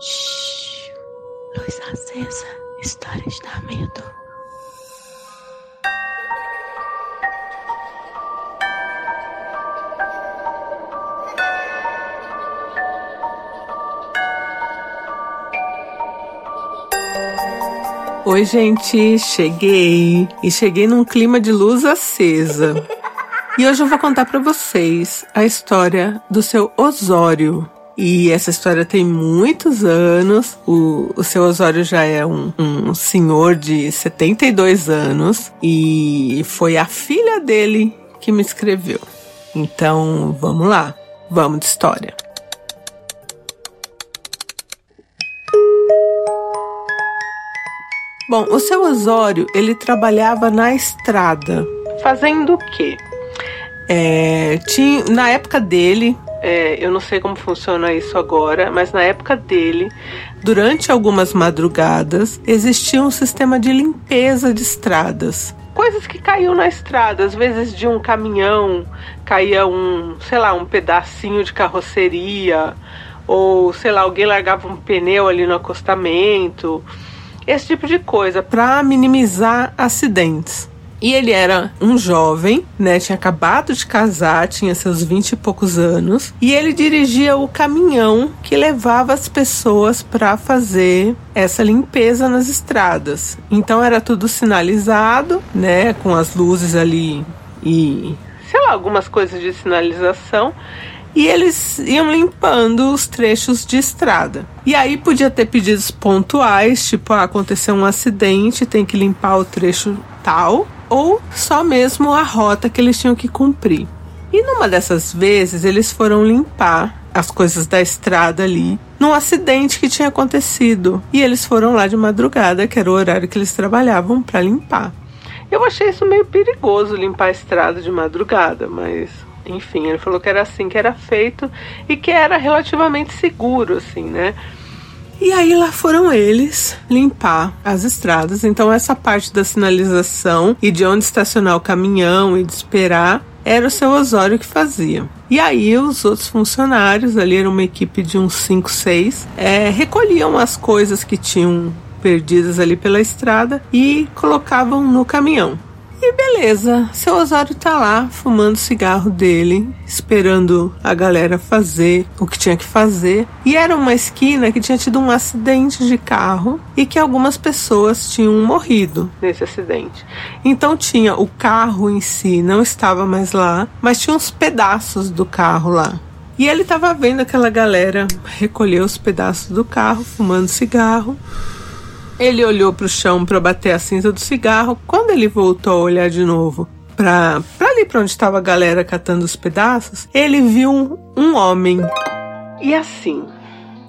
Shhh. Luz acesa. Histórias da medo. Oi, gente, cheguei e cheguei num clima de luz acesa. E hoje eu vou contar para vocês a história do seu Osório. E essa história tem muitos anos. O, o seu Osório já é um, um senhor de 72 anos e foi a filha dele que me escreveu. Então, vamos lá. Vamos de história. Bom, o seu Osório, ele trabalhava na estrada. Fazendo o quê? É, tinha, na época dele, é, eu não sei como funciona isso agora, mas na época dele, durante algumas madrugadas, existia um sistema de limpeza de estradas. Coisas que caíam na estrada, às vezes de um caminhão caía um, sei lá, um pedacinho de carroceria, ou sei lá, alguém largava um pneu ali no acostamento esse tipo de coisa, para minimizar acidentes. E ele era um jovem, né? Tinha acabado de casar, tinha seus vinte e poucos anos, e ele dirigia o caminhão que levava as pessoas para fazer essa limpeza nas estradas. Então era tudo sinalizado, né? Com as luzes ali e sei lá, algumas coisas de sinalização e eles iam limpando os trechos de estrada. E aí podia ter pedidos pontuais, tipo, ah, aconteceu um acidente, tem que limpar o trecho tal, ou só mesmo a rota que eles tinham que cumprir. E numa dessas vezes eles foram limpar as coisas da estrada ali num acidente que tinha acontecido. E eles foram lá de madrugada, que era o horário que eles trabalhavam, para limpar. Eu achei isso meio perigoso limpar a estrada de madrugada, mas enfim, ele falou que era assim que era feito e que era relativamente seguro, assim, né? E aí lá foram eles limpar as estradas. Então essa parte da sinalização e de onde estacionar o caminhão e de esperar era o seu Osório que fazia. E aí os outros funcionários, ali era uma equipe de uns 5, 6, é, recolhiam as coisas que tinham perdidas ali pela estrada e colocavam no caminhão. E beleza, seu Osório tá lá fumando cigarro dele, esperando a galera fazer o que tinha que fazer. E era uma esquina que tinha tido um acidente de carro e que algumas pessoas tinham morrido nesse acidente. Então tinha o carro em si, não estava mais lá, mas tinha uns pedaços do carro lá. E ele estava vendo aquela galera recolher os pedaços do carro, fumando cigarro. Ele olhou para o chão para bater a cinza do cigarro. Quando ele voltou a olhar de novo para ali para onde estava a galera catando os pedaços, ele viu um, um homem. E assim,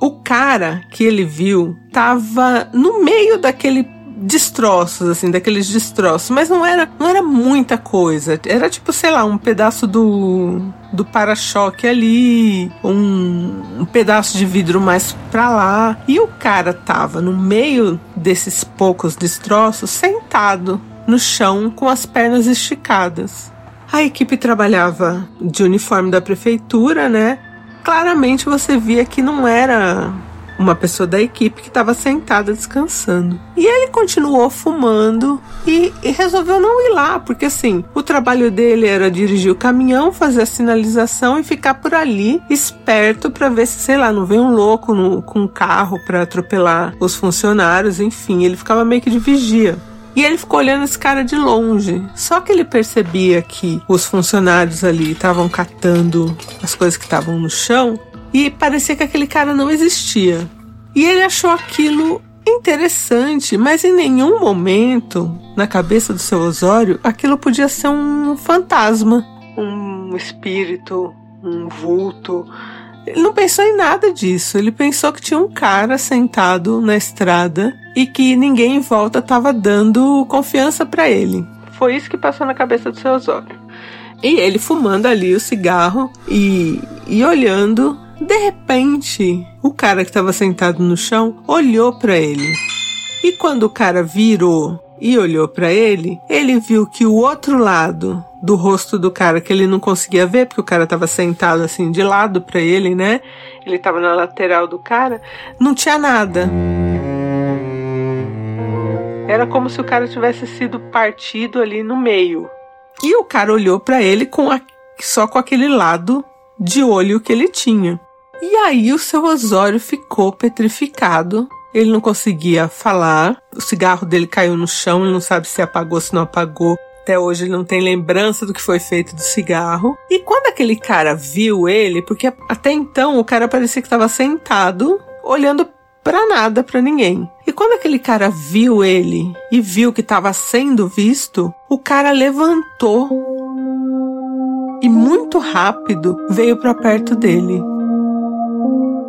o cara que ele viu estava no meio daquele destroços, assim, daqueles destroços, mas não era, não era muita coisa. Era tipo, sei lá, um pedaço do, do para-choque ali, um, um pedaço de vidro mais pra lá. E o cara tava no meio desses poucos destroços, sentado no chão com as pernas esticadas. A equipe trabalhava de uniforme da prefeitura, né? Claramente você via que não era uma pessoa da equipe que estava sentada descansando. E ele continuou fumando e, e, resolveu não ir lá, porque assim, o trabalho dele era dirigir o caminhão, fazer a sinalização e ficar por ali, esperto para ver se, sei lá, não vem um louco no, com um carro para atropelar os funcionários, enfim, ele ficava meio que de vigia. E ele ficou olhando esse cara de longe. Só que ele percebia que os funcionários ali estavam catando as coisas que estavam no chão e parecia que aquele cara não existia. E ele achou aquilo interessante, mas em nenhum momento, na cabeça do seu Osório, aquilo podia ser um fantasma, um espírito, um vulto. Ele não pensou em nada disso. Ele pensou que tinha um cara sentado na estrada e que ninguém em volta estava dando confiança para ele. Foi isso que passou na cabeça do seu Osório. E ele fumando ali o cigarro e, e olhando de repente, o cara que estava sentado no chão olhou para ele. E quando o cara virou e olhou para ele, ele viu que o outro lado do rosto do cara que ele não conseguia ver, porque o cara tava sentado assim de lado para ele, né? Ele tava na lateral do cara, não tinha nada. Era como se o cara tivesse sido partido ali no meio. E o cara olhou para ele com a, só com aquele lado de olho que ele tinha. E aí o seu Osório ficou petrificado. Ele não conseguia falar. O cigarro dele caiu no chão, ele não sabe se apagou, se não apagou. Até hoje ele não tem lembrança do que foi feito do cigarro. E quando aquele cara viu ele, porque até então o cara parecia que estava sentado, olhando para nada, para ninguém. E quando aquele cara viu ele e viu que estava sendo visto, o cara levantou e muito rápido veio para perto dele.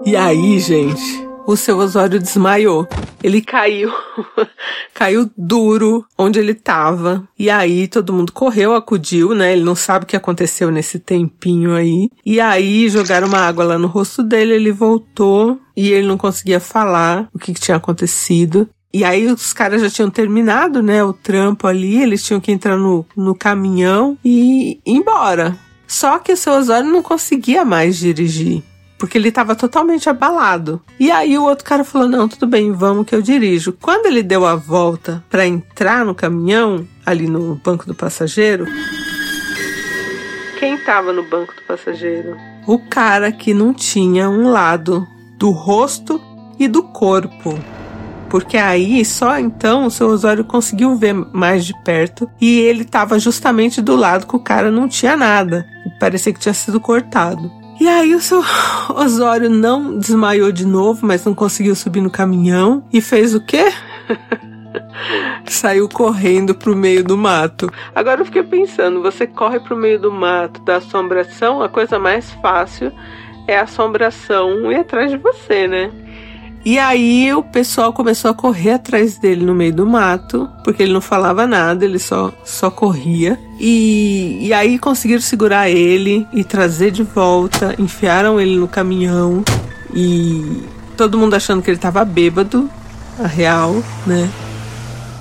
E aí, gente, o seu Osório desmaiou. Ele caiu, caiu duro onde ele tava. E aí todo mundo correu, acudiu, né? Ele não sabe o que aconteceu nesse tempinho aí. E aí jogaram uma água lá no rosto dele, ele voltou e ele não conseguia falar o que, que tinha acontecido. E aí os caras já tinham terminado, né, o trampo ali, eles tinham que entrar no, no caminhão e ir embora. Só que o seu Osório não conseguia mais dirigir porque ele estava totalmente abalado. E aí o outro cara falou: "Não, tudo bem, vamos que eu dirijo". Quando ele deu a volta para entrar no caminhão, ali no banco do passageiro, quem estava no banco do passageiro? O cara que não tinha um lado do rosto e do corpo. Porque aí só então o seu Osório conseguiu ver mais de perto e ele estava justamente do lado que o cara não tinha nada. Parecia que tinha sido cortado. E aí o seu Osório não desmaiou de novo, mas não conseguiu subir no caminhão e fez o quê? Saiu correndo pro meio do mato. Agora eu fiquei pensando, você corre pro meio do mato da assombração, a coisa mais fácil é a assombração ir atrás de você, né? E aí o pessoal começou a correr atrás dele no meio do mato, porque ele não falava nada, ele só, só corria. E, e aí conseguiram segurar ele e trazer de volta, enfiaram ele no caminhão e todo mundo achando que ele tava bêbado, a real, né?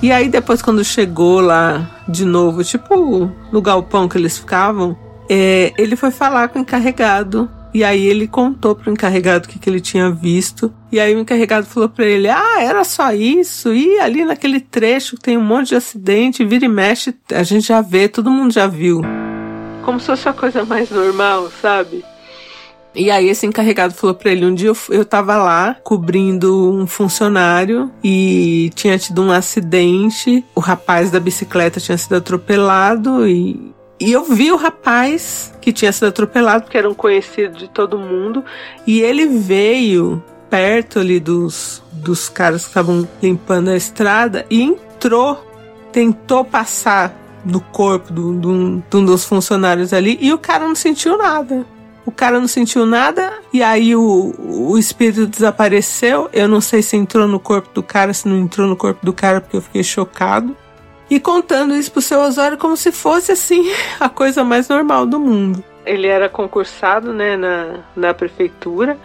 E aí depois quando chegou lá de novo, tipo no galpão que eles ficavam, é, ele foi falar com o encarregado e aí ele contou pro encarregado o que, que ele tinha visto. E aí o encarregado falou para ele: Ah, era só isso. E ali naquele trecho tem um monte de acidente, vira e mexe, a gente já vê, todo mundo já viu. Como se fosse a coisa mais normal, sabe? E aí esse encarregado falou para ele, um dia eu, eu tava lá cobrindo um funcionário e tinha tido um acidente, o rapaz da bicicleta tinha sido atropelado e e eu vi o rapaz que tinha sido atropelado, porque era um conhecido de todo mundo, e ele veio perto ali dos, dos caras que estavam limpando a estrada e entrou, tentou passar no corpo de um dos funcionários ali e o cara não sentiu nada. O cara não sentiu nada e aí o, o espírito desapareceu. Eu não sei se entrou no corpo do cara, se não entrou no corpo do cara, porque eu fiquei chocado e contando isso pro seu Osório como se fosse assim a coisa mais normal do mundo. Ele era concursado né, na, na prefeitura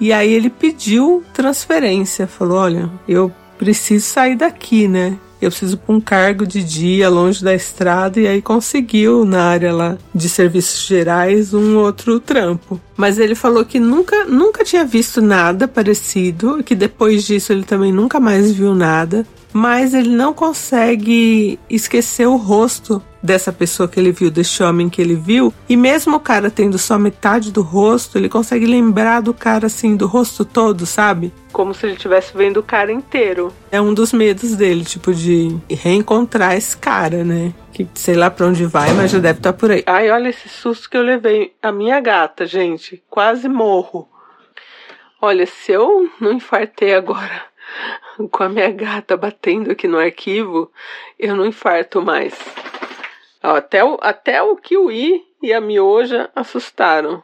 e aí ele pediu transferência. Falou: Olha, eu preciso sair daqui, né? Eu preciso para um cargo de dia longe da estrada e aí conseguiu na área lá de serviços gerais um outro trampo. Mas ele falou que nunca, nunca tinha visto nada parecido, que depois disso ele também nunca mais viu nada mas ele não consegue esquecer o rosto dessa pessoa que ele viu, desse homem que ele viu. E mesmo o cara tendo só metade do rosto, ele consegue lembrar do cara assim, do rosto todo, sabe? Como se ele estivesse vendo o cara inteiro. É um dos medos dele, tipo, de reencontrar esse cara, né? Que sei lá pra onde vai, mas já deve estar tá por aí. Ai, olha esse susto que eu levei. A minha gata, gente, quase morro. Olha, se eu não infartei agora com a minha gata batendo aqui no arquivo, eu não infarto mais. Até o, até o Kiwi e a Mioja assustaram.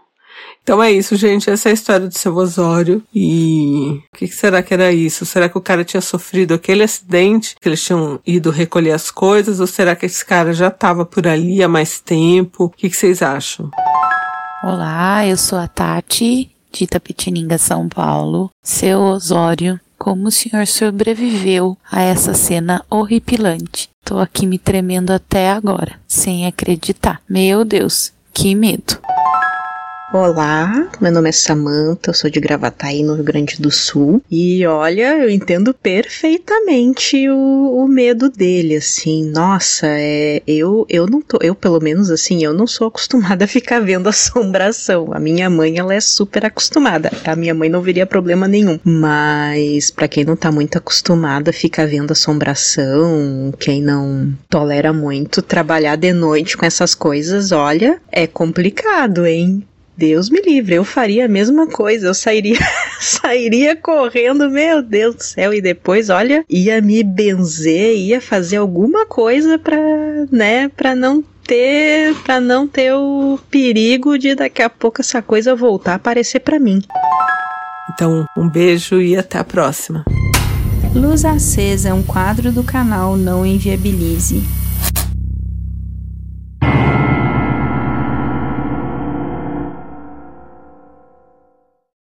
Então é isso, gente. Essa é a história do seu Osório. E o que, que, será que era isso? Será que o cara tinha sofrido aquele acidente, que eles tinham ido recolher as coisas? Ou será que esse cara já estava por ali há mais tempo? O que, que vocês acham? Olá, eu sou a Tati, de Itapetininga, São Paulo. Seu Osório Como o senhor sobreviveu a essa cena horripilante? Tô aqui me tremendo até agora, sem acreditar. Meu Deus, que medo. Olá, meu nome é Samantha, eu sou de Gravataí, no Rio Grande do Sul. E olha, eu entendo perfeitamente o, o medo dele, assim. Nossa, é, eu, eu não tô, eu pelo menos assim, eu não sou acostumada a ficar vendo assombração. A minha mãe, ela é super acostumada. A minha mãe não veria problema nenhum. Mas para quem não tá muito acostumada a ficar vendo assombração, quem não tolera muito trabalhar de noite com essas coisas, olha, é complicado, hein? Deus me livre, eu faria a mesma coisa, eu sairia, sairia correndo, meu Deus do céu, e depois, olha, ia me benzer, ia fazer alguma coisa para, né, para não ter, para não ter o perigo de daqui a pouco essa coisa voltar a aparecer para mim. Então, um beijo e até a próxima. Luz Acesa é um quadro do canal Não Inviabilize